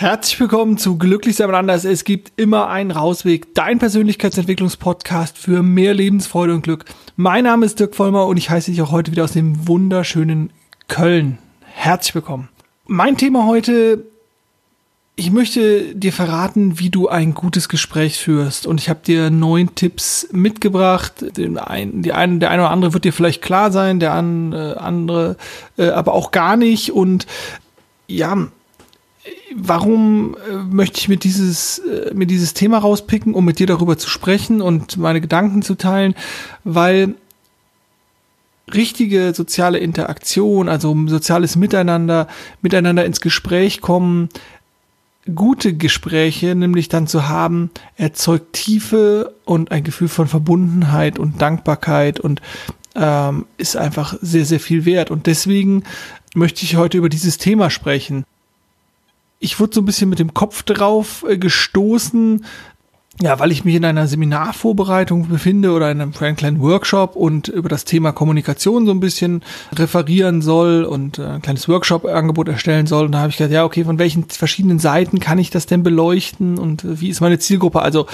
Herzlich willkommen zu Glücklich sein anders. Es gibt immer einen Rausweg. Dein Persönlichkeitsentwicklungspodcast für mehr Lebensfreude und Glück. Mein Name ist Dirk Vollmer und ich heiße dich auch heute wieder aus dem wunderschönen Köln. Herzlich willkommen. Mein Thema heute, ich möchte dir verraten, wie du ein gutes Gespräch führst. Und ich habe dir neun Tipps mitgebracht. Den ein, die ein, der eine oder andere wird dir vielleicht klar sein, der andere äh, aber auch gar nicht. Und ja, warum äh, möchte ich mir dieses, äh, mir dieses Thema rauspicken, um mit dir darüber zu sprechen und meine Gedanken zu teilen? Weil richtige soziale Interaktion, also soziales Miteinander, miteinander ins Gespräch kommen, gute Gespräche nämlich dann zu haben, erzeugt Tiefe und ein Gefühl von Verbundenheit und Dankbarkeit und ähm, ist einfach sehr, sehr viel wert. Und deswegen möchte ich heute über dieses Thema sprechen ich wurde so ein bisschen mit dem Kopf drauf äh, gestoßen, ja, weil ich mich in einer Seminarvorbereitung befinde oder in einem, kleinen Workshop und über das Thema Kommunikation so ein bisschen referieren soll und äh, ein kleines Workshop-Angebot erstellen soll. Und da habe ich gedacht, ja, okay, von welchen verschiedenen Seiten kann ich das denn beleuchten und äh, wie ist meine Zielgruppe? Also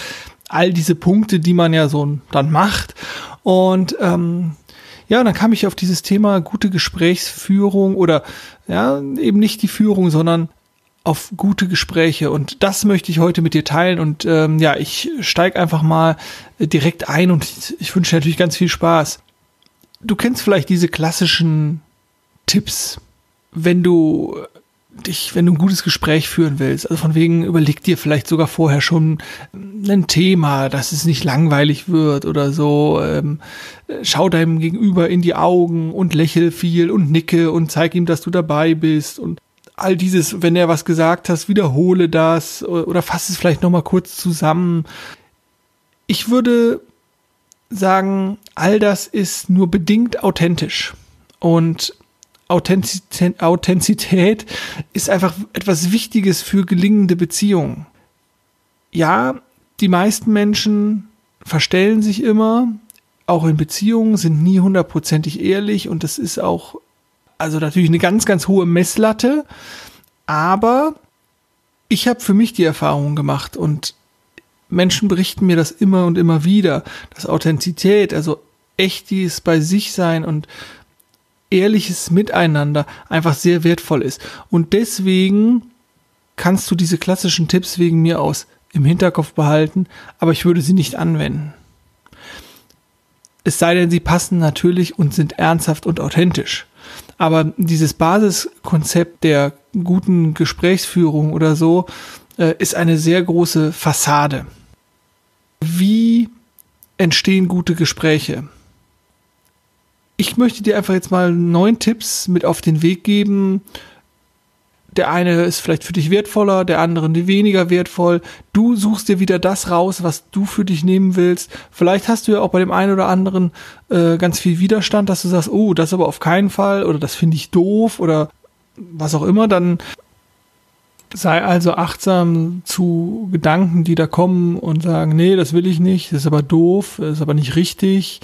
all diese Punkte, die man ja so dann macht. Und ähm, ja, dann kam ich auf dieses Thema gute Gesprächsführung oder ja, eben nicht die Führung, sondern auf gute Gespräche und das möchte ich heute mit dir teilen und ähm, ja, ich steige einfach mal direkt ein und ich, ich wünsche dir natürlich ganz viel Spaß. Du kennst vielleicht diese klassischen Tipps, wenn du dich, wenn du ein gutes Gespräch führen willst. Also von wegen überleg dir vielleicht sogar vorher schon ein Thema, dass es nicht langweilig wird oder so. Ähm, schau deinem Gegenüber in die Augen und lächel viel und nicke und zeig ihm, dass du dabei bist und all dieses, wenn er was gesagt hast, wiederhole das oder, fasse es vielleicht nochmal kurz zusammen. Ich würde sagen, all das ist nur bedingt authentisch. Und Authentizität, Authentizität ist einfach etwas Wichtiges für gelingende Beziehungen. Ja, die meisten Menschen verstellen sich immer, auch in Beziehungen, sind nie hundertprozentig ehrlich und das ist auch also natürlich eine ganz, ganz hohe Messlatte, aber ich habe für mich die Erfahrung gemacht und Menschen berichten mir das immer und immer wieder, dass Authentizität, also echtes bei sich sein und ehrliches Miteinander einfach sehr wertvoll ist. Und deswegen kannst du diese klassischen Tipps wegen mir aus im Hinterkopf behalten, aber ich würde sie nicht anwenden. Es sei denn, sie passen natürlich und sind ernsthaft und authentisch. Aber dieses Basiskonzept der guten Gesprächsführung oder so äh, ist eine sehr große Fassade. Wie entstehen gute Gespräche? Ich möchte dir einfach jetzt mal neun Tipps mit auf den Weg geben, der eine ist vielleicht für dich wertvoller, der andere weniger wertvoll. Du suchst dir wieder das raus, was du für dich nehmen willst. Vielleicht hast du ja auch bei dem einen oder anderen äh, ganz viel Widerstand, dass du sagst, oh, das aber auf keinen Fall oder das finde ich doof oder was auch immer. Dann sei also achtsam zu Gedanken, die da kommen und sagen, nee, das will ich nicht, das ist aber doof, das ist aber nicht richtig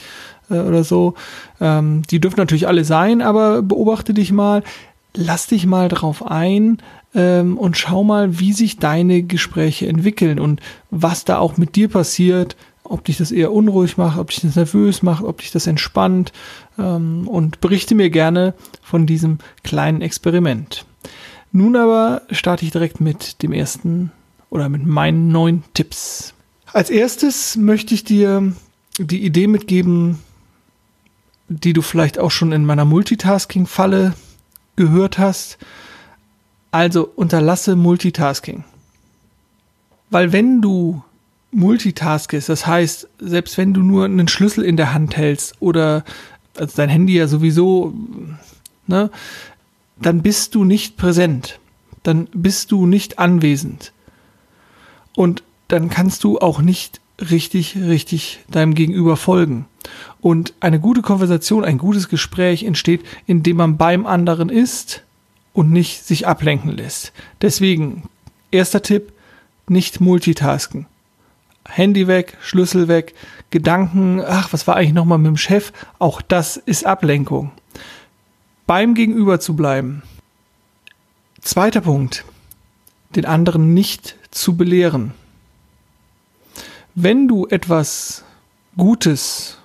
äh, oder so. Ähm, die dürfen natürlich alle sein, aber beobachte dich mal lass dich mal drauf ein ähm, und schau mal, wie sich deine Gespräche entwickeln und was da auch mit dir passiert, ob dich das eher unruhig macht, ob dich das nervös macht, ob dich das entspannt ähm, und berichte mir gerne von diesem kleinen Experiment. Nun aber starte ich direkt mit dem ersten oder mit meinen neun Tipps. Als erstes möchte ich dir die Idee mitgeben, die du vielleicht auch schon in meiner Multitasking-Falle gehört hast. Also unterlasse Multitasking. Weil wenn du multitaskest, das heißt, selbst wenn du nur einen Schlüssel in der Hand hältst oder also dein Handy ja sowieso, ne, dann bist du nicht präsent. Dann bist du nicht anwesend. Und dann kannst du auch nicht richtig, richtig deinem Gegenüber folgen. Und eine gute Konversation, ein gutes Gespräch entsteht, indem man beim anderen ist und nicht sich ablenken lässt. Deswegen, erster Tipp, nicht multitasken. Handy weg, Schlüssel weg, Gedanken, ach, was war eigentlich nochmal mit dem Chef? Auch das ist Ablenkung. Beim Gegenüber zu bleiben. Zweiter Punkt. den anderen nicht zu belehren. Wenn du etwas Gutes,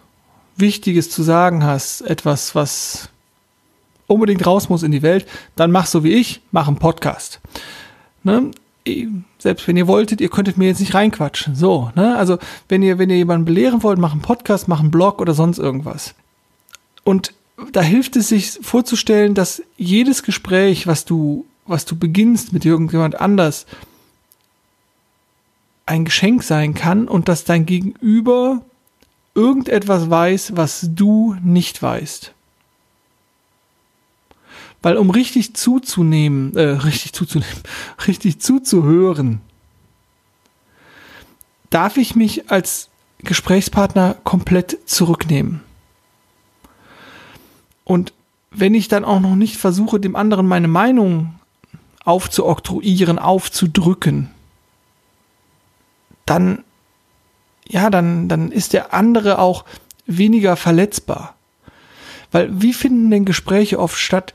Wichtiges zu sagen hast, etwas, was unbedingt raus muss in die Welt, dann mach so wie ich, mach einen Podcast. Ne? Selbst wenn ihr wolltet, ihr könntet mir jetzt nicht reinquatschen. So, ne? Also, wenn ihr, wenn ihr jemanden belehren wollt, mach einen Podcast, mach einen Blog oder sonst irgendwas. Und da hilft es sich vorzustellen, dass jedes Gespräch, was du, was du beginnst mit irgendjemand anders, ein Geschenk sein kann und dass dein Gegenüber irgendetwas weiß, was du nicht weißt. Weil um richtig zuzunehmen, äh, richtig zuzunehmen, richtig zuzuhören, darf ich mich als Gesprächspartner komplett zurücknehmen. Und wenn ich dann auch noch nicht versuche, dem anderen meine Meinung aufzuoktroyieren, aufzudrücken, dann, ja, dann, dann ist der andere auch weniger verletzbar. Weil wie finden denn Gespräche oft statt?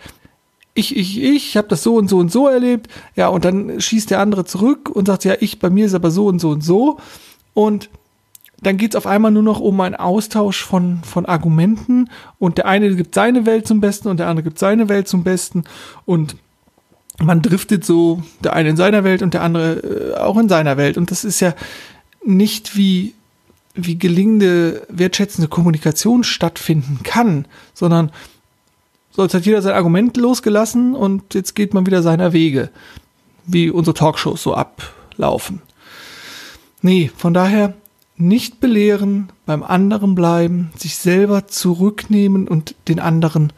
Ich, ich, ich habe das so und so und so erlebt, ja, und dann schießt der andere zurück und sagt, ja, ich, bei mir ist aber so und so und so. Und dann geht es auf einmal nur noch um einen Austausch von, von Argumenten und der eine gibt seine Welt zum Besten und der andere gibt seine Welt zum Besten und man driftet so, der eine in seiner Welt und der andere äh, auch in seiner Welt und das ist ja nicht wie, wie gelingende, wertschätzende Kommunikation stattfinden kann, sondern sonst hat jeder sein Argument losgelassen und jetzt geht man wieder seiner Wege, wie unsere Talkshows so ablaufen. Nee, von daher nicht belehren, beim anderen bleiben, sich selber zurücknehmen und den anderen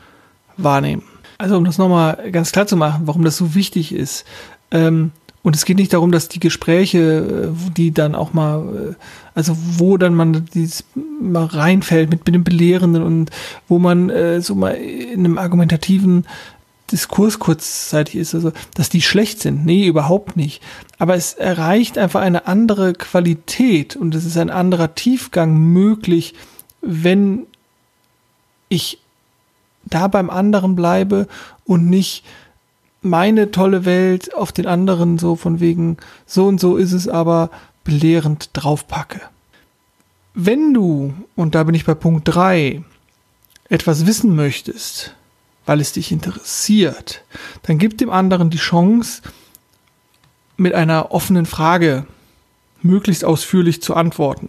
wahrnehmen. Also um das nochmal ganz klar zu machen, warum das so wichtig ist. Ähm, und es geht nicht darum, dass die Gespräche, äh, die dann auch mal, äh, also wo dann man dieses mal reinfällt mit, mit dem Belehrenden und wo man äh, so mal in einem argumentativen Diskurs kurzzeitig ist, also dass die schlecht sind. Nee, überhaupt nicht. Aber es erreicht einfach eine andere Qualität und es ist ein anderer Tiefgang möglich, wenn ich da beim anderen bleibe und nicht meine tolle Welt auf den anderen so von wegen so und so ist es aber belehrend draufpacke. Wenn du, und da bin ich bei Punkt drei etwas wissen möchtest, weil es dich interessiert, dann gib dem anderen die Chance, mit einer offenen Frage möglichst ausführlich zu antworten.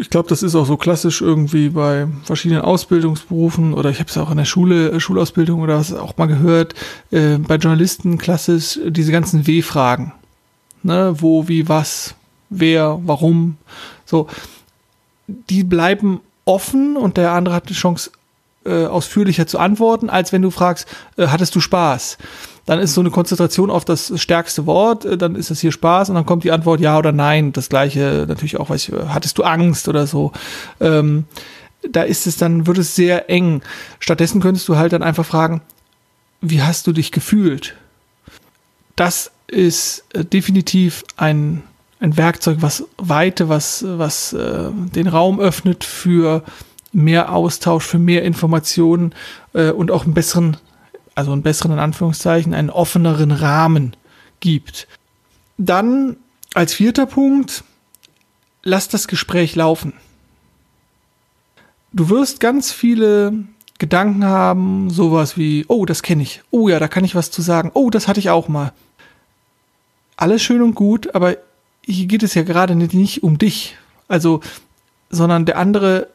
Ich glaube, das ist auch so klassisch irgendwie bei verschiedenen Ausbildungsberufen oder ich habe es auch in der Schule, äh, Schulausbildung oder was auch mal gehört, äh, bei Journalisten klassisch diese ganzen W-Fragen. Ne, wo, wie, was, wer, warum. So, die bleiben offen und der andere hat die Chance, äh, ausführlicher zu antworten, als wenn du fragst, äh, hattest du Spaß? Dann ist so eine Konzentration auf das stärkste Wort, äh, dann ist es hier Spaß und dann kommt die Antwort ja oder nein. Das gleiche natürlich auch, weiß ich, hattest du Angst oder so. Ähm, da ist es dann, wird es sehr eng. Stattdessen könntest du halt dann einfach fragen, wie hast du dich gefühlt? Das ist äh, definitiv ein, ein Werkzeug, was Weite, was, was äh, den Raum öffnet für mehr Austausch, für mehr Informationen äh, und auch einen besseren, also einen besseren in Anführungszeichen, einen offeneren Rahmen gibt. Dann als vierter Punkt, lass das Gespräch laufen. Du wirst ganz viele Gedanken haben, sowas wie, oh, das kenne ich, oh ja, da kann ich was zu sagen, oh, das hatte ich auch mal. Alles schön und gut, aber hier geht es ja gerade nicht um dich, also, sondern der andere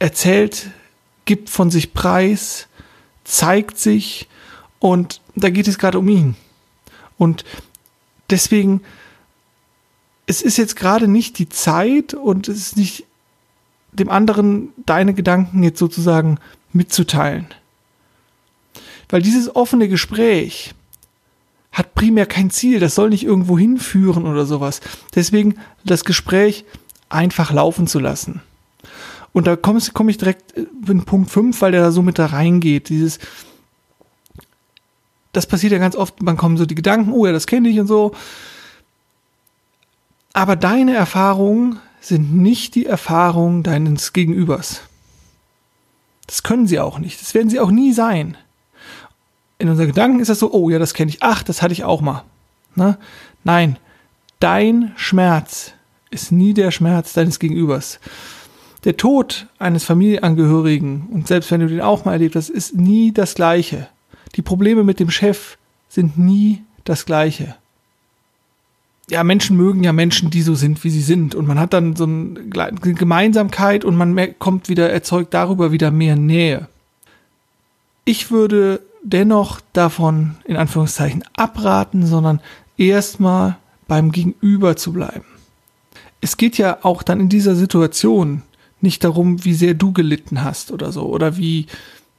erzählt, gibt von sich preis, zeigt sich und da geht es gerade um ihn. Und deswegen, es ist jetzt gerade nicht die Zeit und es ist nicht dem anderen deine Gedanken jetzt sozusagen mitzuteilen. Weil dieses offene Gespräch hat primär kein Ziel, das soll nicht irgendwo hinführen oder sowas. Deswegen das Gespräch einfach laufen zu lassen. Und da komme komm ich direkt in Punkt 5, weil der da so mit da reingeht. Dieses, das passiert ja ganz oft, man kommen so die Gedanken, oh ja, das kenne ich und so. Aber deine Erfahrungen sind nicht die Erfahrungen deines Gegenübers. Das können sie auch nicht. Das werden sie auch nie sein. In unseren Gedanken ist das so, oh ja, das kenne ich. Ach, das hatte ich auch mal. Ne? Nein, dein Schmerz ist nie der Schmerz deines Gegenübers. Der Tod eines Familienangehörigen, und selbst wenn du den auch mal erlebt hast, ist nie das gleiche. Die Probleme mit dem Chef sind nie das gleiche. Ja, Menschen mögen ja Menschen, die so sind, wie sie sind. Und man hat dann so eine Gemeinsamkeit und man kommt wieder, erzeugt darüber wieder mehr Nähe. Ich würde dennoch davon in Anführungszeichen abraten, sondern erstmal beim Gegenüber zu bleiben. Es geht ja auch dann in dieser Situation nicht darum, wie sehr du gelitten hast oder so oder wie,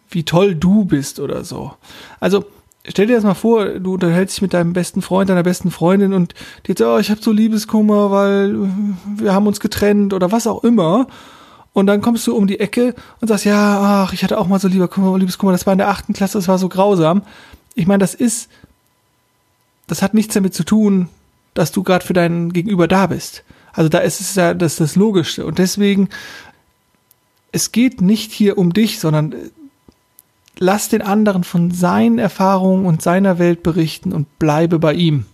wie toll du bist oder so. Also stell dir das mal vor, du unterhältst dich mit deinem besten Freund, deiner besten Freundin und die sagt, oh, ich habe so Liebeskummer, weil wir haben uns getrennt oder was auch immer. Und dann kommst du um die Ecke und sagst, ja, ach, ich hatte auch mal so Liebeskummer, das war in der achten Klasse, das war so grausam. Ich meine, das ist, das hat nichts damit zu tun, dass du gerade für deinen Gegenüber da bist. Also da ist es ja das, das Logischste. Und deswegen, es geht nicht hier um dich, sondern äh, lass den anderen von seinen Erfahrungen und seiner Welt berichten und bleibe bei ihm.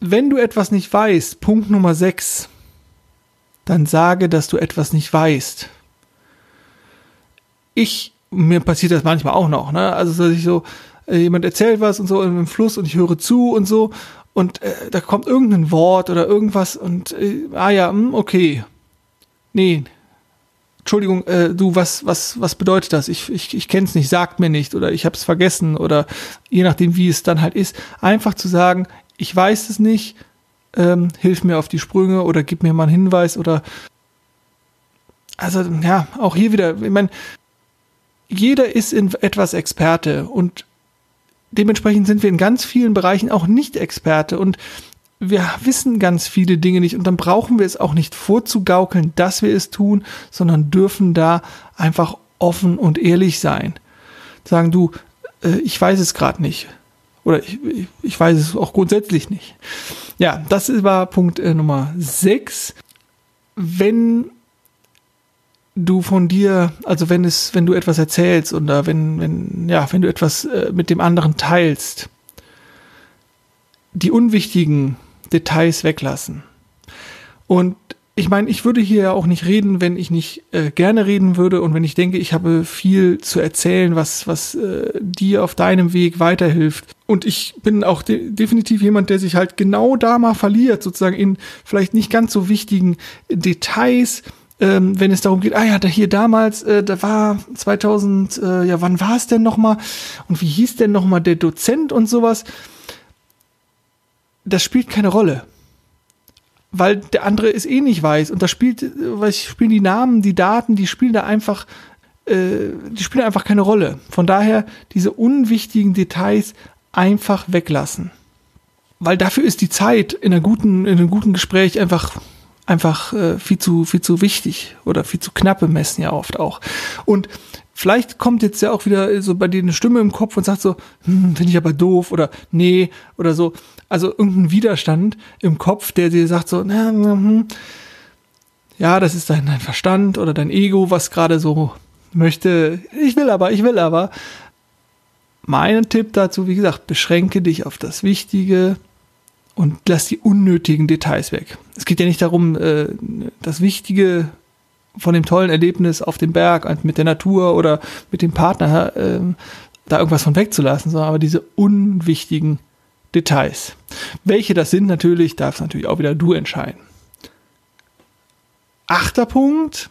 Wenn du etwas nicht weißt, Punkt Nummer 6, dann sage, dass du etwas nicht weißt. Ich, mir passiert das manchmal auch noch, ne? Also, dass ich so, äh, jemand erzählt was und so im Fluss und ich höre zu und so und äh, da kommt irgendein Wort oder irgendwas und äh, ah ja, hm, okay. Nee. Entschuldigung, äh, du, was, was, was bedeutet das? Ich, ich, ich kenne es nicht, sagt mir nicht oder ich habe es vergessen oder je nachdem, wie es dann halt ist, einfach zu sagen, ich weiß es nicht, ähm, hilf mir auf die Sprünge oder gib mir mal einen Hinweis oder also ja, auch hier wieder, ich meine, jeder ist in etwas Experte und dementsprechend sind wir in ganz vielen Bereichen auch nicht Experte und wir wissen ganz viele Dinge nicht und dann brauchen wir es auch nicht vorzugaukeln, dass wir es tun, sondern dürfen da einfach offen und ehrlich sein. Sagen du, äh, ich weiß es gerade nicht. Oder ich, ich weiß es auch grundsätzlich nicht. Ja, das war Punkt äh, Nummer 6. Wenn du von dir, also wenn es, wenn du etwas erzählst oder wenn, wenn, ja, wenn du etwas äh, mit dem anderen teilst, die unwichtigen Details weglassen. Und ich meine, ich würde hier ja auch nicht reden, wenn ich nicht äh, gerne reden würde und wenn ich denke, ich habe viel zu erzählen, was, was äh, dir auf deinem Weg weiterhilft. Und ich bin auch de definitiv jemand, der sich halt genau da mal verliert, sozusagen in vielleicht nicht ganz so wichtigen Details, ähm, wenn es darum geht, ah ja, da hier damals, äh, da war 2000, äh, ja, wann war es denn nochmal? Und wie hieß denn nochmal der Dozent und sowas? Das spielt keine Rolle. Weil der andere es eh nicht weiß. Und da spielt, weil spielen die Namen, die Daten, die spielen da einfach, äh, die spielen einfach keine Rolle. Von daher diese unwichtigen Details einfach weglassen. Weil dafür ist die Zeit in, einer guten, in einem guten Gespräch einfach einfach äh, viel zu viel zu wichtig oder viel zu knapp Messen ja oft auch. Und vielleicht kommt jetzt ja auch wieder so bei dir eine Stimme im Kopf und sagt so, hm, finde ich aber doof oder nee oder so. Also irgendein Widerstand im Kopf, der dir sagt so, na, na, hm, ja, das ist dein, dein Verstand oder dein Ego, was gerade so möchte. Ich will aber, ich will aber. Mein Tipp dazu, wie gesagt, beschränke dich auf das Wichtige, und lass die unnötigen Details weg. Es geht ja nicht darum, äh, das Wichtige von dem tollen Erlebnis auf dem Berg mit der Natur oder mit dem Partner äh, da irgendwas von wegzulassen, sondern aber diese unwichtigen Details. Welche das sind natürlich, darfst natürlich auch wieder du entscheiden. Achter Punkt,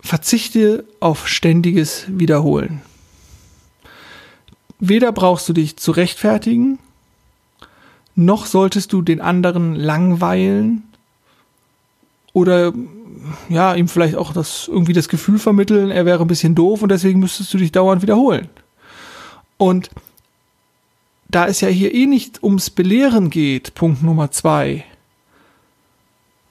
verzichte auf ständiges Wiederholen. Weder brauchst du dich zu rechtfertigen, noch solltest du den anderen langweilen oder ja, ihm vielleicht auch das irgendwie das Gefühl vermitteln, er wäre ein bisschen doof und deswegen müsstest du dich dauernd wiederholen. Und da es ja hier eh nicht ums Belehren geht, Punkt Nummer zwei,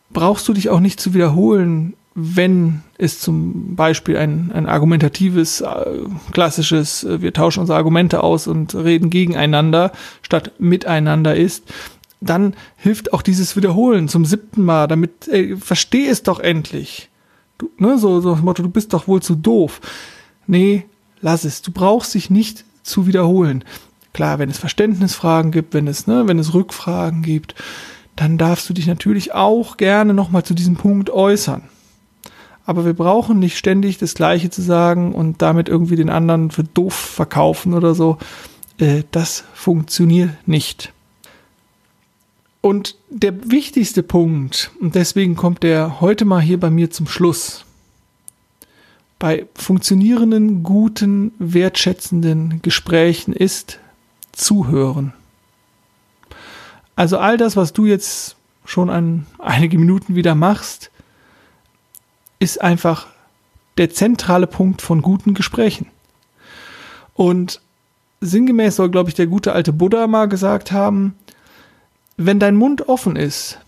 brauchst du dich auch nicht zu wiederholen, wenn es zum Beispiel ein, ein argumentatives, äh, klassisches, äh, wir tauschen unsere Argumente aus und reden gegeneinander statt miteinander ist, dann hilft auch dieses Wiederholen zum siebten Mal, damit, ey, versteh es doch endlich. Du, ne, so, so das Motto, du bist doch wohl zu doof. Nee, lass es. Du brauchst dich nicht zu wiederholen. Klar, wenn es Verständnisfragen gibt, wenn es, ne, wenn es Rückfragen gibt, dann darfst du dich natürlich auch gerne nochmal zu diesem Punkt äußern. Aber wir brauchen nicht ständig das Gleiche zu sagen und damit irgendwie den anderen für doof verkaufen oder so. Äh, das funktioniert nicht. Und der wichtigste Punkt, und deswegen kommt der heute mal hier bei mir zum Schluss, bei funktionierenden, guten, wertschätzenden Gesprächen ist zuhören. Also all das, was du jetzt schon an einige Minuten wieder machst, ist einfach der zentrale Punkt von guten Gesprächen. Und sinngemäß soll, glaube ich, der gute alte Buddha mal gesagt haben, wenn dein Mund offen ist,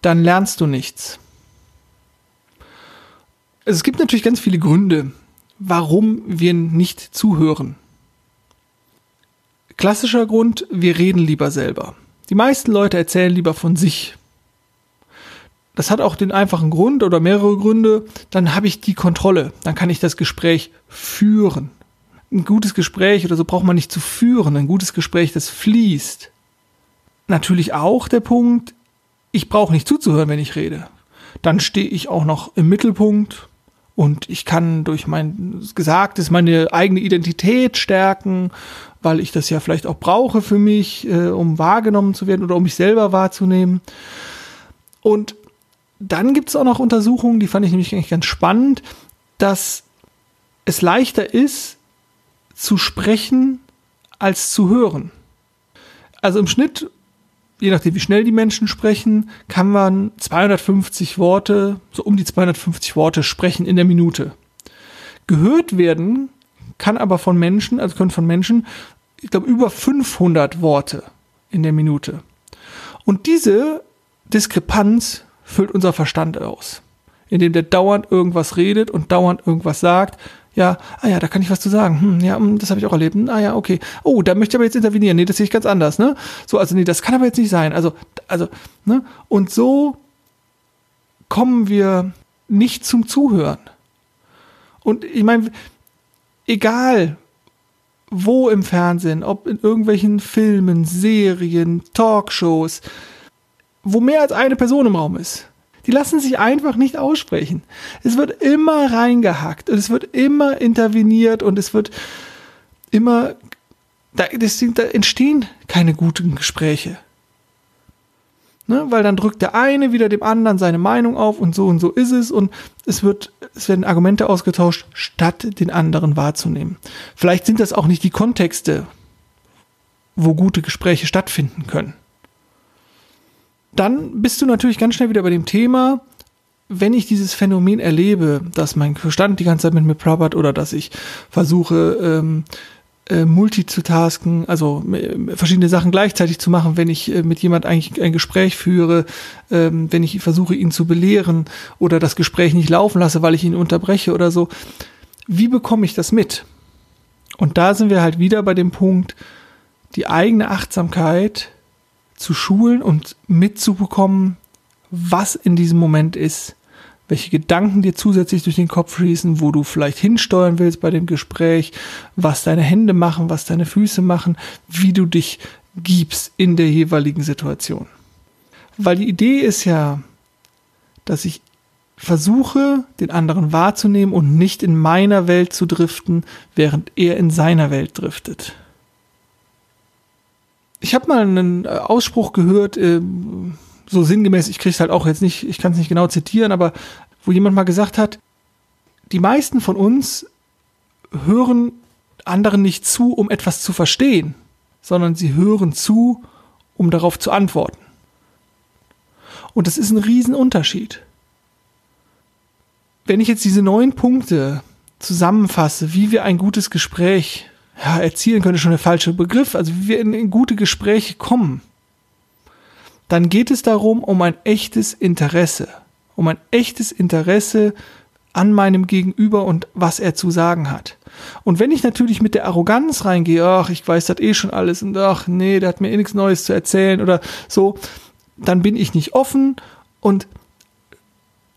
dann lernst du nichts. Es gibt natürlich ganz viele Gründe, warum wir nicht zuhören. Klassischer Grund, wir reden lieber selber. Die meisten Leute erzählen lieber von sich. Das hat auch den einfachen Grund oder mehrere Gründe, dann habe ich die Kontrolle, dann kann ich das Gespräch führen. Ein gutes Gespräch oder so braucht man nicht zu führen, ein gutes Gespräch, das fließt. Natürlich auch der Punkt, ich brauche nicht zuzuhören, wenn ich rede. Dann stehe ich auch noch im Mittelpunkt und ich kann durch mein Gesagtes meine eigene Identität stärken, weil ich das ja vielleicht auch brauche für mich, äh, um wahrgenommen zu werden oder um mich selber wahrzunehmen. Und dann gibt es auch noch Untersuchungen, die fand ich nämlich eigentlich ganz spannend, dass es leichter ist, zu sprechen als zu hören. Also im Schnitt je nachdem, wie schnell die Menschen sprechen, kann man 250 Worte, so um die 250 Worte sprechen in der Minute. Gehört werden kann aber von Menschen, also können von Menschen, ich glaube, über 500 Worte in der Minute. Und diese Diskrepanz füllt unser Verstand aus, indem der dauernd irgendwas redet und dauernd irgendwas sagt, ja, ah ja, da kann ich was zu sagen. Hm, ja, hm, das habe ich auch erlebt. Hm, ah ja, okay. Oh, da möchte ich aber jetzt intervenieren. Nee, das sehe ich ganz anders, ne? So, also nee, das kann aber jetzt nicht sein. Also, also, ne? Und so kommen wir nicht zum Zuhören. Und ich meine, egal wo im Fernsehen, ob in irgendwelchen Filmen, Serien, Talkshows, wo mehr als eine Person im Raum ist, die lassen sich einfach nicht aussprechen. Es wird immer reingehackt und es wird immer interveniert und es wird immer, da, das, da entstehen keine guten Gespräche. Ne, weil dann drückt der eine wieder dem anderen seine Meinung auf und so und so ist es und es wird, es werden Argumente ausgetauscht, statt den anderen wahrzunehmen. Vielleicht sind das auch nicht die Kontexte, wo gute Gespräche stattfinden können dann bist du natürlich ganz schnell wieder bei dem Thema, wenn ich dieses Phänomen erlebe, dass mein Verstand die ganze Zeit mit mir plappert oder dass ich versuche, ähm, äh, multitasken, also äh, verschiedene Sachen gleichzeitig zu machen, wenn ich äh, mit jemand eigentlich ein Gespräch führe, ähm, wenn ich versuche, ihn zu belehren oder das Gespräch nicht laufen lasse, weil ich ihn unterbreche oder so. Wie bekomme ich das mit? Und da sind wir halt wieder bei dem Punkt, die eigene Achtsamkeit zu schulen und mitzubekommen, was in diesem Moment ist, welche Gedanken dir zusätzlich durch den Kopf fließen, wo du vielleicht hinsteuern willst bei dem Gespräch, was deine Hände machen, was deine Füße machen, wie du dich gibst in der jeweiligen Situation. Weil die Idee ist ja, dass ich versuche, den anderen wahrzunehmen und nicht in meiner Welt zu driften, während er in seiner Welt driftet ich habe mal einen äh, Ausspruch gehört, äh, so sinngemäß, ich kriege es halt auch jetzt nicht, ich kann es nicht genau zitieren, aber wo jemand mal gesagt hat, die meisten von uns hören anderen nicht zu, um etwas zu verstehen, sondern sie hören zu, um darauf zu antworten. Und das ist ein Riesenunterschied. Wenn ich jetzt diese neun Punkte zusammenfasse, wie wir ein gutes Gespräch ja, erzielen könnte schon der falsche Begriff, also wie wir in, in gute Gespräche kommen, dann geht es darum, um ein echtes Interesse, um ein echtes Interesse an meinem Gegenüber und was er zu sagen hat. Und wenn ich natürlich mit der Arroganz reingehe, ach, ich weiß das eh schon alles und ach, nee, der hat mir eh nichts Neues zu erzählen oder so, dann bin ich nicht offen und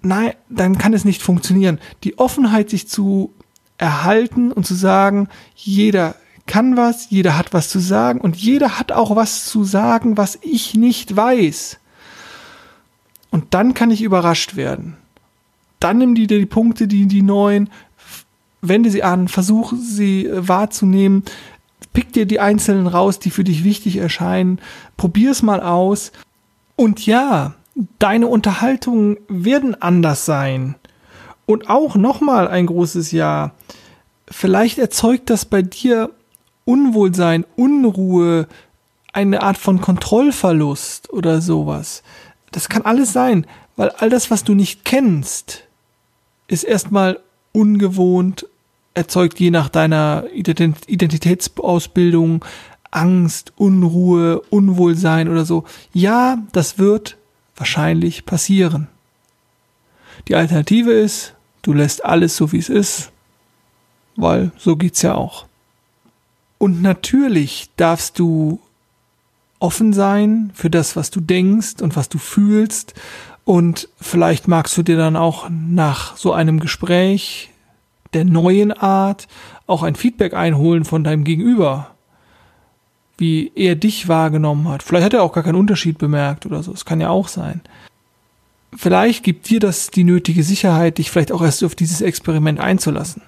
nein, dann kann es nicht funktionieren. Die Offenheit, sich zu erhalten und zu sagen, jeder kann was, jeder hat was zu sagen und jeder hat auch was zu sagen, was ich nicht weiß. Und dann kann ich überrascht werden. Dann nimm dir die Punkte, die, die neuen, wende sie an, versuche sie äh, wahrzunehmen, pick dir die einzelnen raus, die für dich wichtig erscheinen, probier es mal aus. Und ja, deine Unterhaltungen werden anders sein. Und auch nochmal ein großes Ja. Vielleicht erzeugt das bei dir Unwohlsein, Unruhe, eine Art von Kontrollverlust oder sowas. Das kann alles sein, weil all das, was du nicht kennst, ist erstmal ungewohnt, erzeugt je nach deiner Identitätsausbildung Angst, Unruhe, Unwohlsein oder so. Ja, das wird wahrscheinlich passieren. Die Alternative ist, du lässt alles so wie es ist, weil so geht's ja auch. Und natürlich darfst du offen sein für das, was du denkst und was du fühlst. Und vielleicht magst du dir dann auch nach so einem Gespräch der neuen Art auch ein Feedback einholen von deinem Gegenüber. Wie er dich wahrgenommen hat. Vielleicht hat er auch gar keinen Unterschied bemerkt oder so. Es kann ja auch sein. Vielleicht gibt dir das die nötige Sicherheit, dich vielleicht auch erst auf dieses Experiment einzulassen.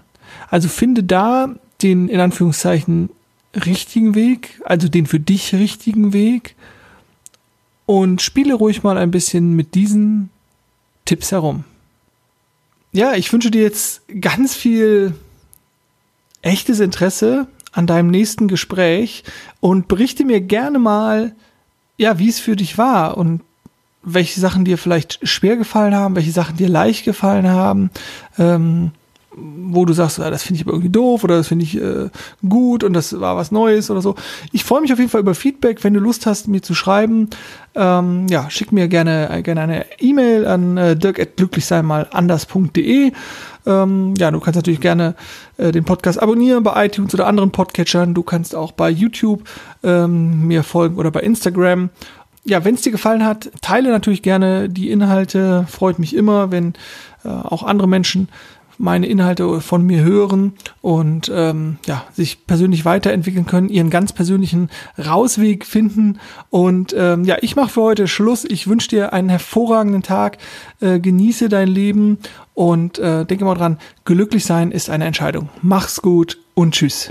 Also finde da den in Anführungszeichen richtigen Weg, also den für dich richtigen Weg und spiele ruhig mal ein bisschen mit diesen Tipps herum. Ja, ich wünsche dir jetzt ganz viel echtes Interesse an deinem nächsten Gespräch und berichte mir gerne mal, ja, wie es für dich war und welche Sachen dir vielleicht schwer gefallen haben, welche Sachen dir leicht gefallen haben. Ähm, wo du sagst, ja, das finde ich aber irgendwie doof oder das finde ich äh, gut und das war was Neues oder so. Ich freue mich auf jeden Fall über Feedback, wenn du Lust hast, mir zu schreiben. Ähm, ja, schick mir gerne, äh, gerne eine E-Mail an äh, dirk.glücklichseinmalanders.de. Ähm, ja, du kannst natürlich gerne äh, den Podcast abonnieren bei iTunes oder anderen Podcatchern. Du kannst auch bei YouTube ähm, mir folgen oder bei Instagram ja, wenn es dir gefallen hat, teile natürlich gerne die Inhalte. Freut mich immer, wenn äh, auch andere Menschen meine Inhalte von mir hören und ähm, ja, sich persönlich weiterentwickeln können, ihren ganz persönlichen Rausweg finden. Und ähm, ja, ich mache für heute Schluss. Ich wünsche dir einen hervorragenden Tag. Äh, genieße dein Leben und äh, denke mal dran, glücklich sein ist eine Entscheidung. Mach's gut und tschüss.